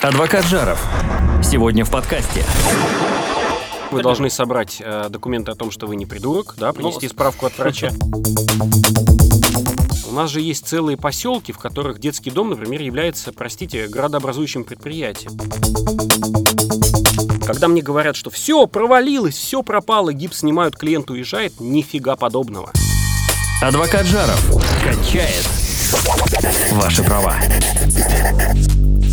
Адвокат Жаров. Сегодня в подкасте. Вы должны собрать э, документы о том, что вы не придурок, да, принести Ну, справку от врача. У нас же есть целые поселки, в которых детский дом, например, является, простите, градообразующим предприятием. Когда мне говорят, что все провалилось, все пропало, гипс снимают, клиент уезжает, нифига подобного. Адвокат Жаров. Качает ваши права.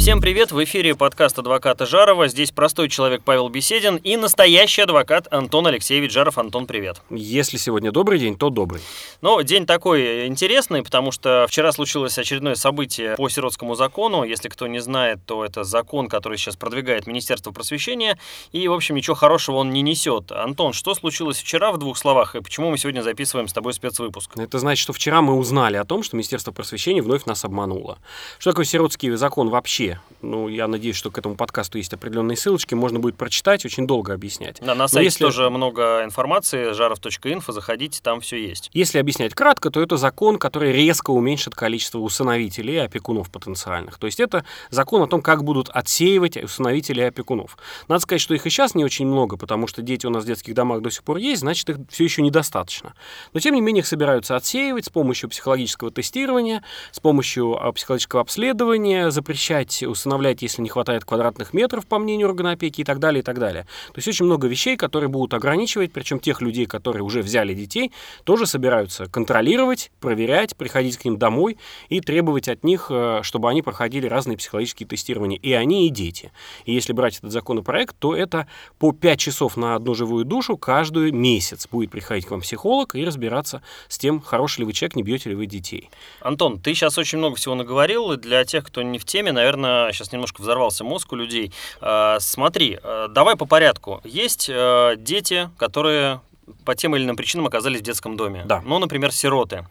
Всем привет, в эфире подкаст адвоката Жарова. Здесь простой человек Павел Беседин и настоящий адвокат Антон Алексеевич Жаров. Антон, привет. Если сегодня добрый день, то добрый. Ну, день такой интересный, потому что вчера случилось очередное событие по сиротскому закону. Если кто не знает, то это закон, который сейчас продвигает Министерство просвещения, и, в общем, ничего хорошего он не несет. Антон, что случилось вчера в двух словах, и почему мы сегодня записываем с тобой спецвыпуск? Это значит, что вчера мы узнали о том, что Министерство просвещения вновь нас обмануло. Что такое сиротский закон вообще? Ну, я надеюсь, что к этому подкасту есть определенные ссылочки, можно будет прочитать, очень долго объяснять. На, на сайте если- тоже много информации, жаров.инфо, заходите, там все есть. Если объяснять кратко, то это закон, который резко уменьшит количество усыновителей и опекунов потенциальных. То есть это закон о том, как будут отсеивать усыновителей и опекунов. Надо сказать, что их и сейчас не очень много, потому что дети у нас в детских домах до сих пор есть, значит, их все еще недостаточно. Но, тем не менее, их собираются отсеивать с помощью психологического тестирования, с помощью а, психологического обследования, запрещать усыновлять, если не хватает квадратных метров, по мнению органа опеки, и так далее, и так далее. То есть очень много вещей, которые будут ограничивать, причем тех людей, которые уже взяли детей, тоже собираются контролировать, проверять, приходить к ним домой и требовать от них, э, чтобы они проходили разные психологические тестирования. И они, и дети. И если брать этот законопроект, то это по 5 часов на одну живую душу каждый месяц будет приходить к вам психолог и разбираться с тем, хороший ли вы человек, не бьете ли вы детей. Антон, ты сейчас очень много всего наговорил. и Для тех, кто не в теме, наверное, сейчас немножко взорвался мозг у людей. А, смотри, а, давай по порядку. Есть дети, которые по тем или иным причинам оказались в детском доме. Да. Ну, например, сироты.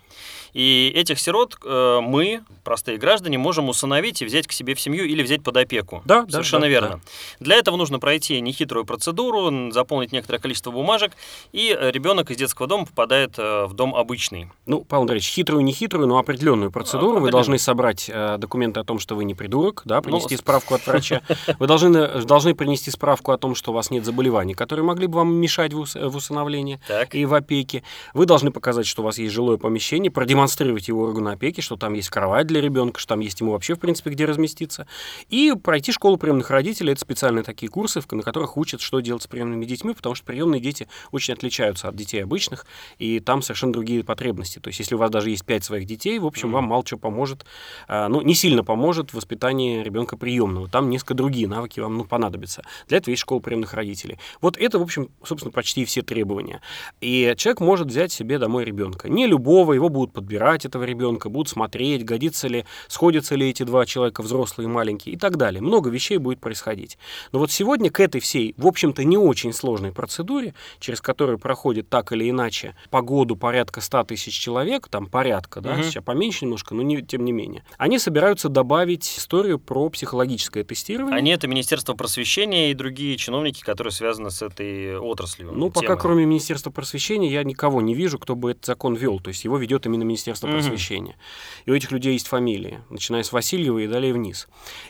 И этих сирот э, мы, простые граждане, можем усыновить и взять к себе в семью или взять под опеку. Да, да, Совершенно да, верно. Для этого нужно пройти нехитрую процедуру, заполнить некоторое количество бумажек, и э, ребенок из детского дома попадает э, в дом обычный. Ну, Павел Андреевич, хитрую, не хитрую, но определенную процедуру. Вы Определенную. должны собрать э, документы о том, что вы не придурок, да, принести с- справку от врача. Вы должны, должны принести справку о том, что у вас нет заболеваний, которые могли бы вам мешать в, в усыновлении Так. и в опеке. Вы должны показать, что у вас есть жилое помещение, продемонстрировать его органу опеки, что там есть кровать для ребенка, что там есть ему вообще, в принципе, где разместиться. И пройти школу приемных родителей. Это специальные такие курсы, на которых учат, что делать с приемными детьми, потому что приемные дети очень отличаются от детей обычных, и там совершенно другие потребности. То есть, если у вас даже есть пять своих детей, в общем, вам мало чего поможет, а, ну, не сильно поможет в воспитании ребенка приемного. Там несколько другие навыки вам ну, понадобятся. Для этого есть школа приемных родителей. Вот это, в общем, собственно, почти все требования. И человек может взять себе домой ребенка. Не любого, его будут подбирать, этого ребенка, будут смотреть, годится ли, сходятся ли эти два человека, взрослые и маленькие, и так далее. Много вещей будет происходить. Но вот сегодня к этой всей, в общем-то, не очень сложной процедуре, через которую проходит так или иначе по году порядка 100 тысяч человек, там порядка, да, Мгм. сейчас поменьше немножко, но не, тем не менее, они собираются добавить историю про психологическое тестирование. Они это Министерство просвещения и другие чиновники, которые связаны с этой отраслью. Ну, пока темой. кроме Министерства просвещения я никого не вижу, кто бы этот закон вел. То есть его ведет именно Министерство Мгм. просвещения. И у этих людей есть фамилии, начиная с Васильева и далее вниз.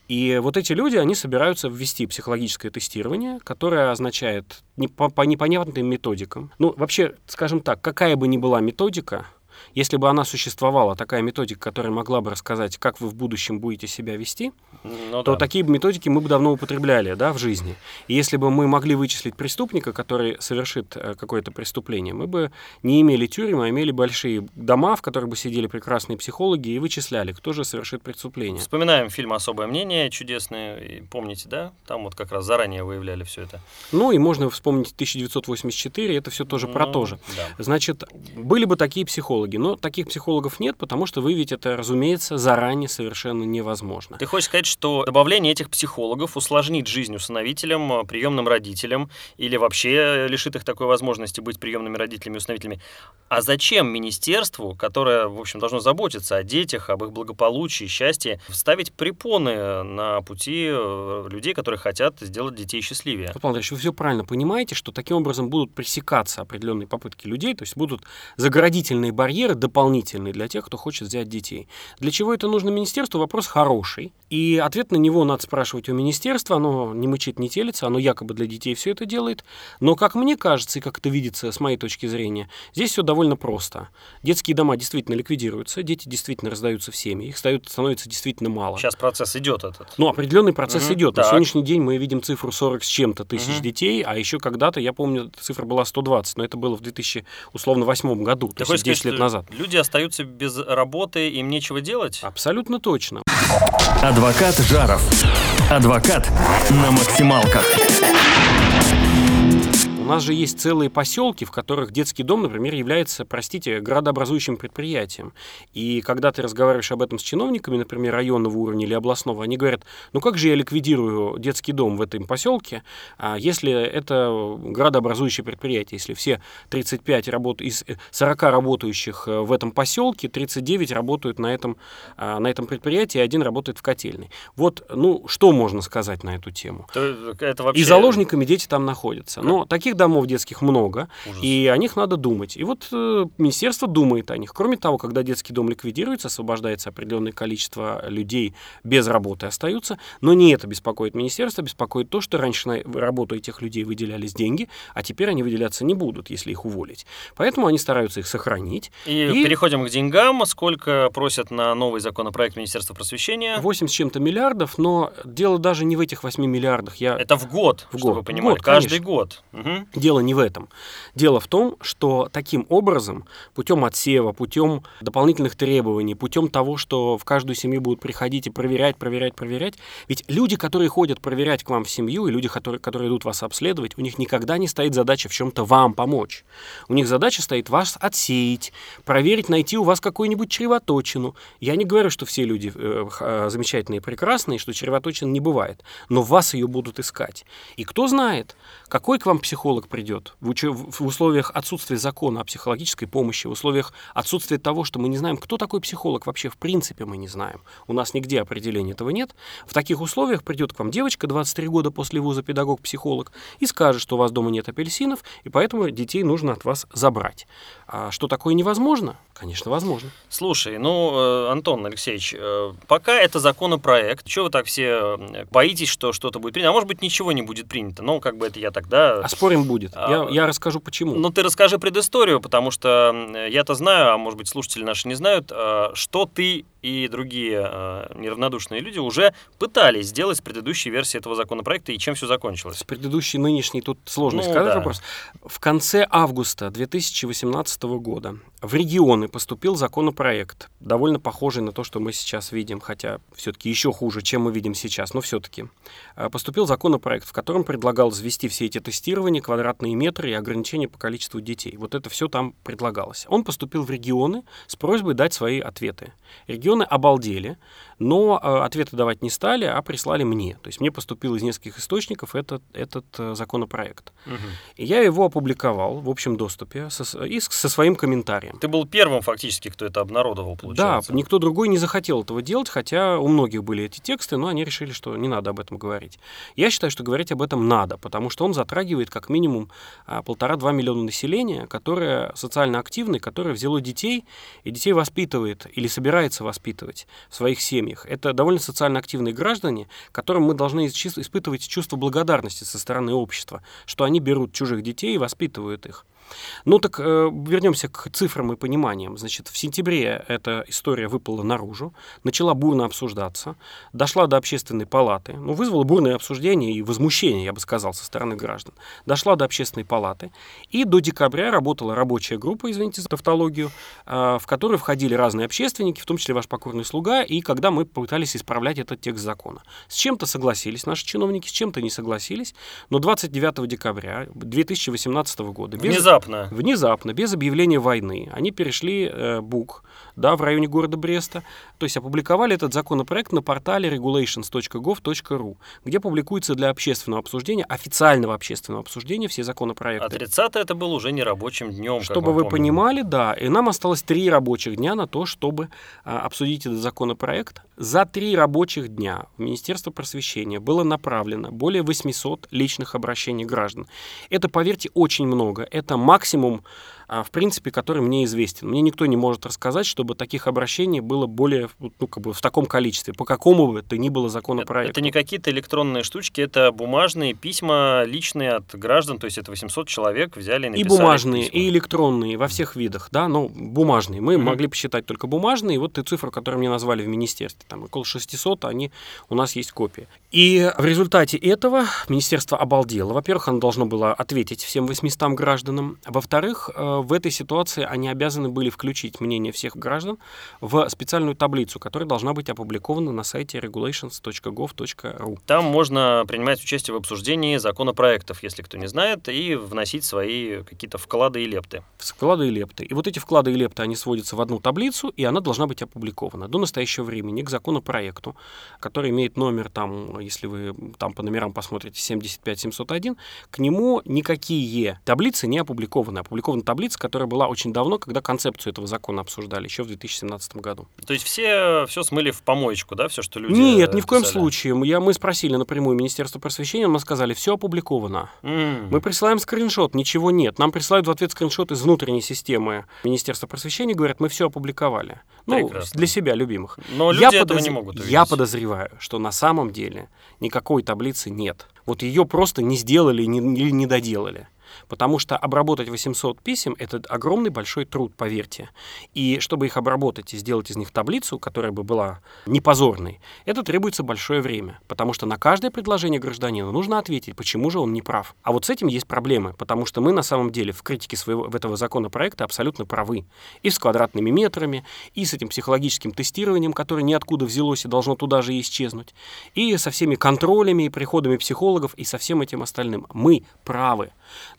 И вот эти люди, они собираются ввести психологическое тестирование, которое означает не по, по непонятным методикам. Ну, вообще, скажем так, какая бы ни была методика, если бы она существовала, такая методика, которая могла бы рассказать, как вы в будущем будете себя вести, Ну то да. такие методики мы бы давно употребляли да, в жизни. И если бы мы могли вычислить преступника, который совершит э, какое-то преступление, мы бы не имели тюрьмы, а имели большие дома, в которых бы сидели прекрасные психологи и вычисляли, кто же совершит преступление. Вспоминаем фильм «Особое мнение» чудесный. Помните, да? Там вот как раз заранее выявляли все это. Ну и можно вспомнить 1984, это все тоже про Ну, то же. Да. Значит, были бы такие психологи, но таких психологов нет, потому что выявить это, разумеется, заранее совершенно невозможно. Ты хочешь сказать, что добавление этих психологов усложнит жизнь усыновителям, э, приемным родителям или вообще лишит их такой возможности быть приемными родителями и усыновителями? А зачем министерству, которое, в общем, должно заботиться о детях, об их благополучии, счастье, вставить препоны на пути э, людей, которые хотят сделать детей счастливее? Павел Андреевич, вы все правильно понимаете, что таким образом будут пресекаться определенные попытки людей, то есть будут заградительные барьеры, барьеры дополнительные для тех, кто хочет взять детей. Для чего это нужно министерству? Вопрос хороший. И ответ на него надо спрашивать у министерства. Оно не мычит, не телится, оно якобы для детей все это делает. Но, как мне кажется, и как это видится с моей точки зрения, здесь все довольно просто. Детские дома действительно ликвидируются, дети действительно раздаются в семьи, их становится действительно мало. Сейчас процесс идет этот. Ну, определенный процесс угу, идет. Так. На сегодняшний день мы видим цифру 40 с чем-то тысяч угу. детей, а еще когда-то, я помню, цифра была 120, но это было в 2000, условно, восьмом году, Ты то есть 10 сказать, лет назад. Люди остаются без работы, им нечего делать? Абсолютно точно. Адвокат Жаров. Адвокат на максималках. У нас же есть целые поселки, в которых детский дом, например, является, простите, градообразующим предприятием. И когда ты разговариваешь об этом с чиновниками, например, районного уровня или областного, они говорят, ну как же я ликвидирую детский дом в этом поселке, а если это градообразующее предприятие, если все 35 работ... из 40 работающих э, в этом поселке, 39 работают на этом, а, на этом предприятии, и один работает в котельной. Вот, ну, что можно сказать на эту тему? Это вообще... И заложниками дети там находятся. Но таких Таких домов детских много, Ужас. и о них надо думать. И вот э, министерство думает о них. Кроме того, когда детский дом ликвидируется, освобождается определенное количество людей без работы остаются, но не это беспокоит министерство, беспокоит то, что раньше на работу этих людей выделялись деньги, а теперь они выделяться не будут, если их уволить. Поэтому они стараются их сохранить. И, и... переходим к деньгам. Сколько просят на новый законопроект Министерства просвещения? 8 с чем-то миллиардов, но дело даже не в этих 8 миллиардах. Я... Это в год, в чтобы год. вы понимали. Год, Каждый конечно. год. Угу. Дело не в этом. Дело в том, что таким образом, путем отсева, путем дополнительных требований, путем того, что в каждую семью будут приходить и проверять, проверять, проверять, ведь люди, которые ходят проверять к вам в семью, и люди, которые, которые идут вас обследовать, у них никогда не стоит задача в чем-то вам помочь. У них задача стоит вас отсеять, проверить, найти у вас какую-нибудь чревоточину. Я не говорю, что все люди э, э, замечательные и прекрасные, что чревоточин не бывает, но вас ее будут искать. И кто знает, какой к вам психолог придет, идет. В, уч... в условиях отсутствия закона о психологической помощи, в условиях отсутствия того, что мы не знаем, кто такой психолог вообще, в принципе мы не знаем. У нас нигде определения этого нет. В таких условиях придет к вам девочка 23 года после вуза, педагог-психолог, и скажет, что у вас дома нет апельсинов, и поэтому детей нужно от вас забрать. А что такое невозможно? Конечно, возможно. Слушай, ну, э, Антон Алексеевич, э, пока это законопроект, чего вы так все боитесь, что что-то будет принято? А может быть, ничего не будет принято? Ну, как бы это я тогда... А спорим будет. А, я, я расскажу, почему. Ну, ты расскажи предысторию, потому что я-то знаю, а может быть, слушатели наши не знают, что ты и другие неравнодушные люди уже пытались сделать с предыдущей версией этого законопроекта, и чем все закончилось? С предыдущей нынешней тут сложно ну, сказать да. вопрос. В конце августа 2018 года в регионы поступил законопроект, довольно похожий на то, что мы сейчас видим, хотя все-таки еще хуже, чем мы видим сейчас, но все-таки. А, поступил законопроект, в котором предлагал ввести все эти тестирования, квадратные метры и ограничения по количеству детей. Вот это все там предлагалось. Он поступил в регионы с просьбой дать свои ответы. Регионы обалдели, но а, ответы давать не стали, а прислали мне. То есть мне поступил из нескольких источников этот, этот э, законопроект. Угу. И я его опубликовал в общем доступе со, и со своим комментарием. Ты был первым фактически, кто это обнародовал, получается. Да, никто другой не захотел этого делать, хотя у многих были эти тексты, но они решили, что не надо об этом говорить. Я считаю, что говорить об этом надо, потому что он затрагивает как минимум а, полтора-два миллиона населения, которое социально активное, которое взяло детей и детей воспитывает или собирается воспитывать в своих семьях. Это довольно социально активные граждане, которым мы должны испытывать чувство благодарности со стороны общества, что они берут чужих детей и воспитывают их. Ну так э, вернемся к цифрам и пониманиям. Значит, в сентябре эта история выпала наружу, начала бурно обсуждаться, дошла до общественной палаты, ну, вызвала бурное обсуждение и возмущение, я бы сказал, со стороны граждан. Дошла до общественной палаты, и до декабря работала рабочая группа, извините за тавтологию, э, в которой входили разные общественники, в том числе ваш покорный слуга, и когда мы пытались исправлять этот текст закона. С чем-то согласились наши чиновники, с чем-то не согласились, но 29 декабря 2018 года... Без... Внезапно Внезапно. Внезапно, без объявления войны. Они перешли э, БУК, да, в районе города Бреста. То есть опубликовали этот законопроект на портале regulations.gov.ru, где публикуется для общественного обсуждения, официального общественного обсуждения все законопроекты. А 30 это был уже не рабочим днем. Чтобы вы помним. понимали, да. И нам осталось три рабочих дня на то, чтобы а, обсудить этот законопроект. За три рабочих дня в Министерство просвещения было направлено более 800 личных обращений граждан. Это, поверьте, очень много. Это максимум в принципе, который мне известен. Мне никто не может рассказать, чтобы таких обращений было более, ну, как бы в таком количестве, по какому бы то ни было законопроекту. Это не какие-то электронные штучки, это бумажные письма личные от граждан, то есть это 800 человек взяли и написали И бумажные, письма. и электронные, во всех видах, да, но бумажные. Мы Мгм. могли посчитать только бумажные, и вот ты цифру, которую мне назвали в министерстве, там около 600, они, у нас есть копии. И в результате этого министерство обалдело. Во-первых, оно должно было ответить всем 800 гражданам. Во-вторых, э, в этой ситуации они обязаны были включить мнение всех граждан в специальную таблицу, которая должна быть опубликована на сайте regulations.gov.ru. Там можно принимать участие в обсуждении законопроектов, если кто не знает, и вносить свои какие-то вклады и лепты. Вклады и лепты. И вот эти вклады и лепты, они сводятся в одну таблицу, и она должна быть опубликована до настоящего времени к законопроекту, который имеет номер, там, если вы там по номерам посмотрите, 75701, к нему никакие таблицы не опубликованы. Опубликована таблица, которая была очень давно, когда концепцию этого закона обсуждали, еще в 2017 году. То есть все все смыли в помоечку, да, все, что люди Нет, ни в коем писали? случае. Я, мы спросили напрямую Министерство просвещения, нам сказали, все опубликовано. М. Мы присылаем скриншот, ничего нет. Нам присылают в ответ скриншот из внутренней системы Министерства просвещения, говорят, мы все опубликовали. Ну, Прекрасно. для себя любимых. Но люди я, этого подоз- не могут я увидеть. подозреваю, что на самом деле никакой таблицы нет. Вот ее просто не сделали не- или не доделали. Потому что обработать 800 писем – это огромный большой труд, поверьте. И чтобы их обработать и сделать из них таблицу, которая бы была не позорной, это требуется большое время. Потому что на каждое предложение гражданина нужно ответить, почему же он не прав. А вот с этим есть проблемы, потому что мы на самом деле в критике своего, этого законопроекта абсолютно правы. И с квадратными метрами, и с этим психологическим тестированием, которое ниоткуда взялось и должно туда же исчезнуть, и со всеми контролями, и приходами психологов, и со всем этим остальным. Мы правы.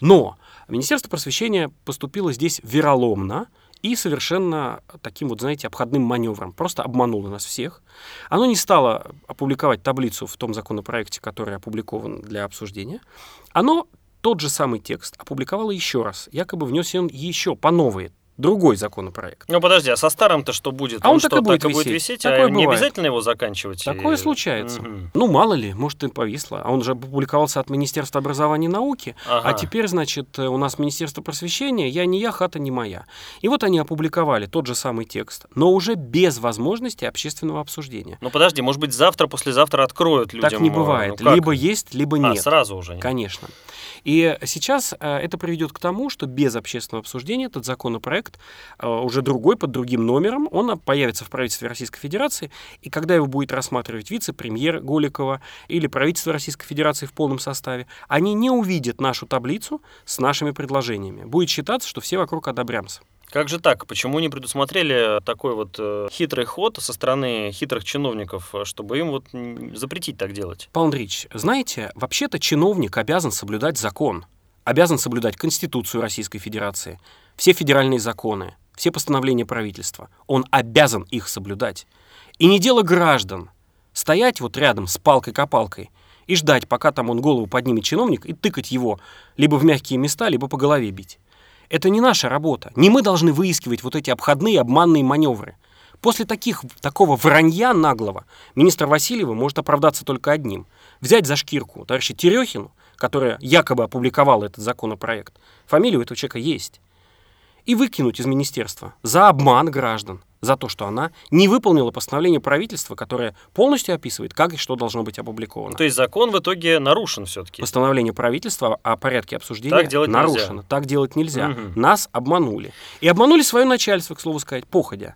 Но Министерство просвещения поступило здесь вероломно и совершенно таким вот, знаете, обходным маневром. Просто обмануло нас всех. Оно не стало опубликовать таблицу в том законопроекте, который опубликован для обсуждения. Оно тот же самый текст опубликовало еще раз. Якобы внес он еще по новой, другой законопроект. Ну подожди, а со старым-то что будет? А он что, так и будет так и будет висеть. висеть, Такое а не бывает. обязательно его заканчивать? Такое И- случается. Мгм. Ну, мало ли, может, и повисло. А он же опубликовался от Министерства образования и науки. Ага. А теперь, значит, э, у нас Министерство просвещения, я не я, хата не моя. И вот они опубликовали тот же самый текст, но уже без возможности общественного обсуждения. Ну подожди, может быть завтра, послезавтра откроют людям? так не э, бывает. ну, как? либо есть, либо А, нет. сразу уже. Конечно. И сейчас э, это приведет к тому, что без общественного обсуждения этот законопроект, э, уже другой, под другим номером, он появится в правительстве Российской Федерации, и когда его будет рассматривать вице-премьер Голикова или правительство Российской Федерации в полном составе, они не увидят нашу таблицу с нашими предложениями. Будет считаться, что все вокруг одобрямся. Как же так? Почему не предусмотрели такой вот э, хитрый ход со стороны хитрых чиновников, э, чтобы им вот запретить так делать? Павел Андреевич, знаете, вообще-то чиновник обязан соблюдать закон, обязан соблюдать Конституцию Российской Федерации, все федеральные законы, все постановления правительства. Он обязан их соблюдать. И не дело граждан стоять вот рядом с палкой-копалкой и ждать, пока там он голову поднимет чиновник, и тыкать его либо в мягкие места, либо по голове бить. Это не наша работа. Не мы должны выискивать вот эти обходные, обманные маневры. После таких, такого вранья наглого министр Васильева может оправдаться только одним. Взять за шкирку товарища Терехину, которая якобы опубликовала этот законопроект, фамилия у этого человека есть, и выкинуть из министерства за обман граждан, за то, что она не выполнила постановление правительства, которое полностью описывает, как и что должно быть опубликовано. То есть закон в итоге нарушен все-таки. Постановление правительства о порядке обсуждения Так делать нельзя. нарушено. Так делать нельзя. Мгм. Нас обманули. И обманули свое начальство, к слову сказать, походя.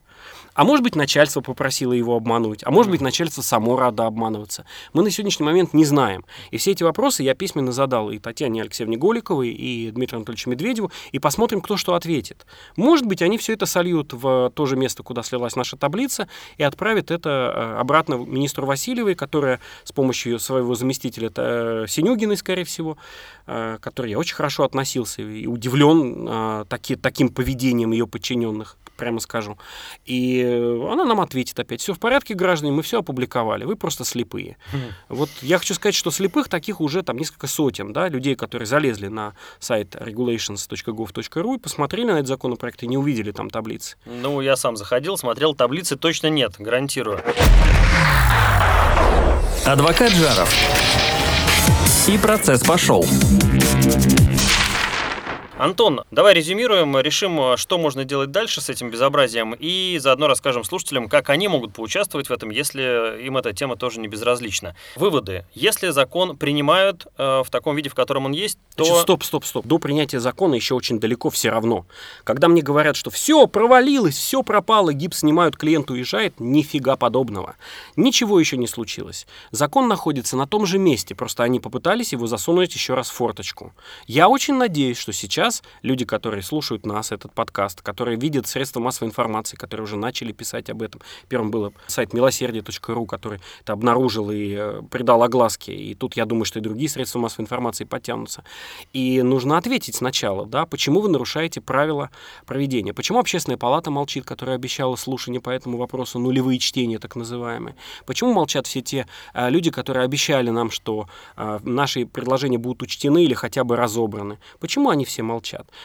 А может быть, начальство попросило его обмануть, а может быть, начальство само радо обманываться. Мы на сегодняшний момент не знаем. И все эти вопросы я письменно задал и Татьяне Алексеевне Голиковой, и Дмитрию Анатольевичу Медведеву, и посмотрим, кто что ответит. Может быть, они все это сольют в то же место, куда слилась наша таблица, и отправят это э, обратно министру Васильевой, которая с помощью своего заместителя э, Синюгиной, скорее всего, э, к которой я очень хорошо относился и удивлен таки- таким поведением ее подчиненных, прямо скажу. И она нам ответит опять, все в порядке, граждане, мы все опубликовали, вы просто слепые. Вот я хочу сказать, что слепых таких уже там несколько сотен, да, людей, которые залезли на сайт regulations.gov.ru и посмотрели на этот законопроект и не увидели там таблицы. Ну, я сам заходил, смотрел, таблицы точно нет, гарантирую. Адвокат Жаров. И процесс пошел. Антон, давай резюмируем, решим, что можно делать дальше с этим безобразием, и заодно расскажем слушателям, как они могут поучаствовать в этом, если им эта тема тоже не безразлична. Выводы. Если закон принимают э, в таком виде, в котором он есть, то... Значит, стоп, стоп, стоп. До принятия закона еще очень далеко все равно. Когда мне говорят, что все провалилось, все пропало, гипс снимают, клиент уезжает, нифига подобного. Ничего еще не случилось. Закон находится на том же месте, просто они попытались его засунуть еще раз в форточку. Я очень надеюсь, что сейчас люди, которые слушают нас, этот подкаст, которые видят средства массовой информации, которые уже начали писать об этом. Первым был сайт милосердие.ру, который это обнаружил и э, придал огласке. И тут я думаю, что и другие средства массовой информации подтянутся. И нужно ответить сначала, да, почему вы нарушаете правила проведения. Почему общественная палата молчит, которая обещала слушание по этому вопросу, нулевые чтения так называемые. Почему молчат все те э, люди, которые обещали нам, что э, наши предложения будут учтены или хотя бы разобраны? Почему они все молчат?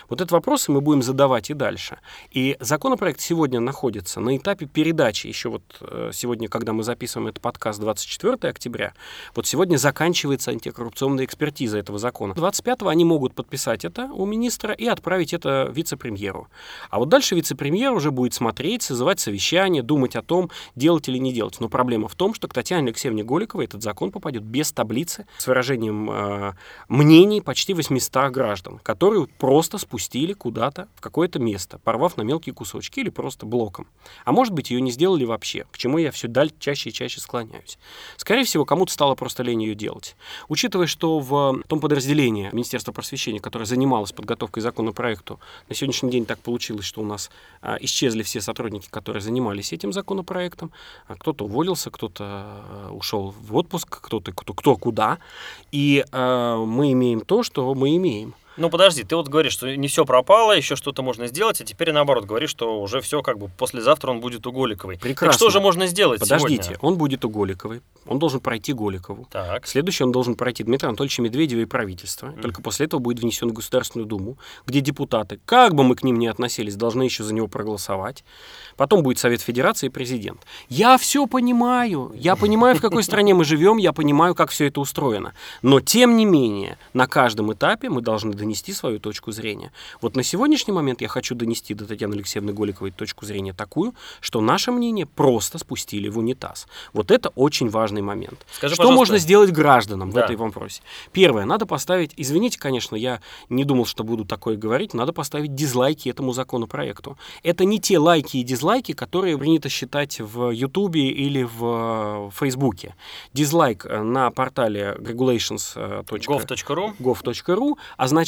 Вот этот вопрос мы будем задавать и дальше. И законопроект сегодня находится на этапе передачи. Еще вот э, сегодня, когда мы записываем этот подкаст 24 октября, вот сегодня заканчивается антикоррупционная экспертиза этого закона. 25-го они могут подписать это у министра и отправить это вице-премьеру. А вот дальше вице-премьер уже будет смотреть, созывать совещание, думать о том, делать или не делать. Но проблема в том, что к Татьяне Алексеевне Голиковой этот закон попадет без таблицы с выражением э, мнений почти 800 граждан, которые просто спустили куда-то в какое-то место, порвав на мелкие кусочки или просто блоком. А может быть, ее не сделали вообще, к чему я все даль чаще и чаще склоняюсь. Скорее всего, кому-то стало просто лень ее делать. Учитывая, что в том подразделении Министерства просвещения, которое занималось подготовкой законопроекту, на сегодняшний день так получилось, что у нас а, исчезли все сотрудники, которые занимались этим законопроектом. А кто-то уволился, кто-то а, ушел в отпуск, кто-то кто, кто куда. И а, мы имеем то, что мы имеем. Ну подожди, ты вот говоришь, что не все пропало, еще что-то можно сделать, а теперь наоборот говоришь, что уже все как бы послезавтра он будет у Голиковой. Прекрасно. Так что же можно сделать Подождите, сегодня? он будет у Голиковой, он должен пройти Голикову. Так. Следующий он должен пройти Дмитрия Анатольевича Медведева и правительство. Мгм. Только после этого будет внесен в Государственную Думу, где депутаты, как бы мы к ним ни относились, должны еще за него проголосовать. Потом будет Совет Федерации и президент. Я все понимаю. Я понимаю, в какой стране мы живем, я понимаю, как все это устроено. Но, тем не менее, на каждом этапе мы должны донести свою точку зрения. Вот на сегодняшний момент я хочу донести до Татьяны Алексеевны Голиковой точку зрения такую, что наше мнение просто спустили в унитаз. Вот это очень важный момент. Скажи, что можно сделать гражданам в Да. этой вопросе? Первое, надо поставить, извините, конечно, я не думал, что буду такое говорить, надо поставить дизлайки этому законопроекту. Это не те лайки и дизлайки, которые принято считать в Ютубе или в э, Фейсбуке. Дизлайк э, на портале regulations. gov.ru. gov.ru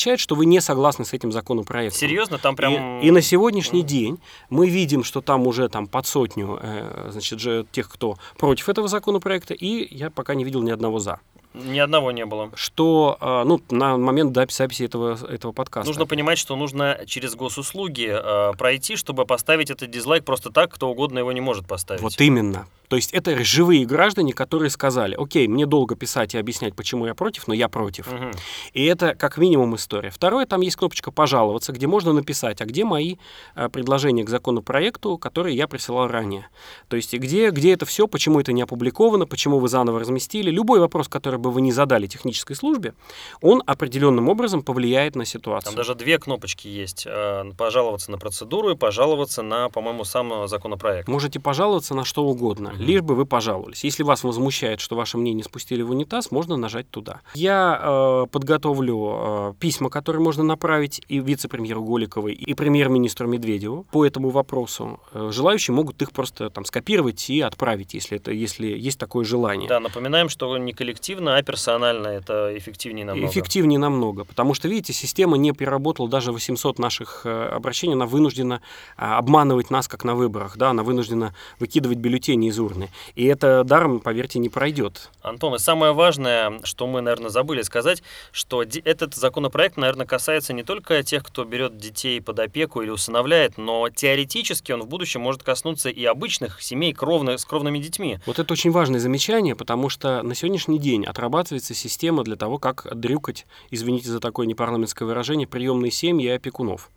означает, что вы не согласны с этим законопроектом. Серьезно, там прям... И, и на сегодняшний день мы видим, что там уже там под сотню э, значит, же тех, кто против этого законопроекта, и я пока не видел ни одного за. Ни одного не было. Что, э, ну, на момент записи этого, этого подкаста. Нужно понимать, что нужно через госуслуги э, пройти, чтобы поставить этот дизлайк просто так, кто угодно его не может поставить. Вот именно. То есть это живые граждане, которые сказали, окей, мне долго писать и объяснять, почему я против, но я против. Мгм. И это как минимум история. Второе, там есть кнопочка «Пожаловаться», где можно написать, а где мои э, предложения к законопроекту, которые я присылал ранее. То есть где, где это все, почему это не опубликовано, почему вы заново разместили. Любой вопрос, который бы вы не задали технической службе, он определенным образом повлияет на ситуацию. Там даже две кнопочки есть. э, Пожаловаться на процедуру и пожаловаться на, по-моему, сам законопроект. Можете пожаловаться на что угодно. Лишь бы вы пожаловались. Если вас возмущает, что ваше мнение спустили в унитаз, можно нажать туда. Я э, подготовлю э, письма, которые можно направить и вице-премьеру Голиковой, и премьер-министру Медведеву по этому вопросу. Э, желающие могут их просто там скопировать и отправить, если, это, если есть такое желание. Да, напоминаем, что не коллективно, а персонально. Это эффективнее намного. Эффективнее намного, потому что, видите, система не переработала даже 800 наших э, обращений, она вынуждена а, обманывать нас, как на выборах, да, она вынуждена выкидывать бюллетени из урны. И это даром, поверьте, не пройдет. Антон, и самое важное, что мы, наверное, забыли сказать, что этот законопроект, наверное, касается не только тех, кто берет детей под опеку или усыновляет, но теоретически он в будущем может коснуться и обычных семей кровных, с кровными детьми. Вот это очень важное замечание, потому что на сегодняшний день отрабатывается система для того, как дрюкать, извините за такое непарламентское выражение, приемные семьи и опекунов.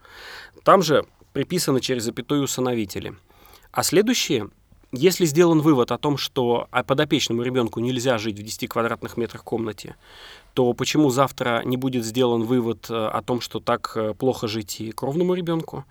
Там же приписаны через запятую усыновители. А следующее Если сделан вывод о том, что подопечному ребенку нельзя жить в 10 квадратных метрах комнате, то почему завтра не будет сделан вывод э, о том, что так э, плохо жить и кровному ребенку?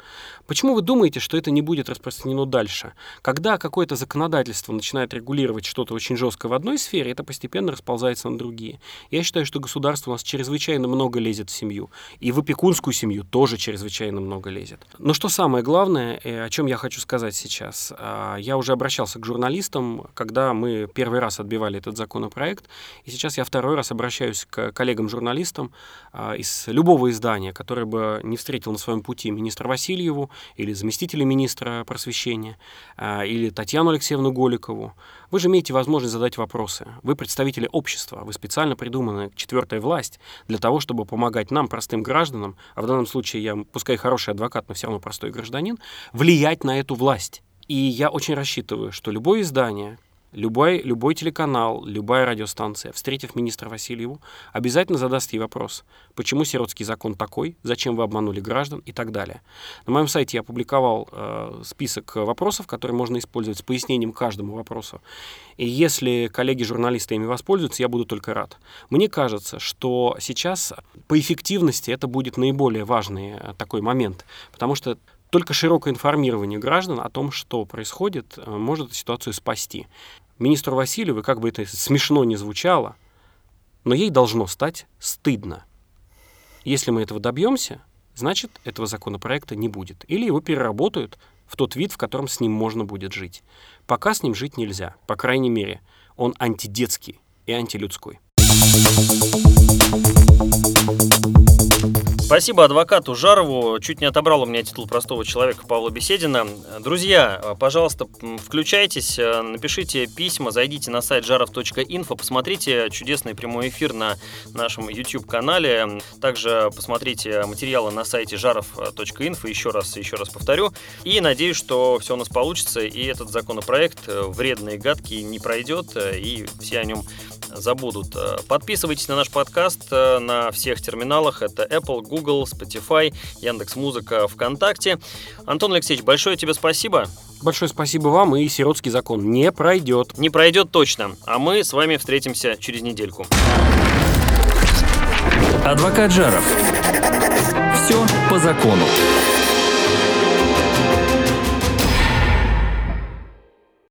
Почему вы думаете, что это не будет распространено дальше? Когда какое-то законодательство начинает регулировать что-то очень жесткое в одной сфере, это постепенно расползается на другие. Я считаю, что государство у нас чрезвычайно много лезет в семью. И в опекунскую семью тоже чрезвычайно много лезет. Но что самое главное, о чем я хочу сказать сейчас, я уже обращался к журналистам, когда мы первый раз отбивали этот законопроект, и сейчас я второй раз обращаюсь к коллегам-журналистам а, из любого издания, который бы не встретил на своем пути министра Васильеву или заместителя министра просвещения, а, или Татьяну Алексеевну Голикову. Вы же имеете возможность задать вопросы. Вы представители общества, вы специально придуманы четвертая власть для того, чтобы помогать нам, простым гражданам, а в данном случае я, пускай хороший адвокат, но все равно простой гражданин, влиять на эту власть. И я очень рассчитываю, что любое издание, Любой, любой телеканал, любая радиостанция, встретив министра Васильеву, обязательно задаст ей вопрос, почему сиротский закон такой, зачем вы обманули граждан и так далее. На моем сайте я опубликовал э, список вопросов, которые можно использовать с пояснением каждому вопросу. И если коллеги-журналисты ими воспользуются, я буду только рад. Мне кажется, что сейчас по эффективности это будет наиболее важный э, такой момент, потому что только широкое информирование граждан о том, что происходит, э, может ситуацию спасти. Министру Васильеву, как бы это смешно не звучало, но ей должно стать стыдно. Если мы этого добьемся, значит, этого законопроекта не будет. Или его переработают в тот вид, в котором с ним можно будет жить. Пока с ним жить нельзя, по крайней мере. Он антидетский и антилюдской. Спасибо адвокату Жарову. Чуть не отобрал у меня титул простого человека Павла Беседина. Друзья, пожалуйста, включайтесь, э, напишите письма, зайдите на сайт жаров.инфо, посмотрите чудесный прямой эфир на нашем YouTube-канале. Также посмотрите материалы на сайте жаров.инфо, еще раз, еще раз повторю. И надеюсь, что все у нас получится, и этот законопроект э, вредный и гадкий не пройдет, э, и все о нем забудут. Подписывайтесь на наш подкаст на всех терминалах. Это Apple, Google, Google, Spotify, Яндекс Музыка, ВКонтакте. Антон Алексеевич, большое тебе спасибо. Большое спасибо вам, и сиротский закон не пройдет. Не пройдет точно, а мы с вами встретимся через недельку. Адвокат Жаров. Все по закону.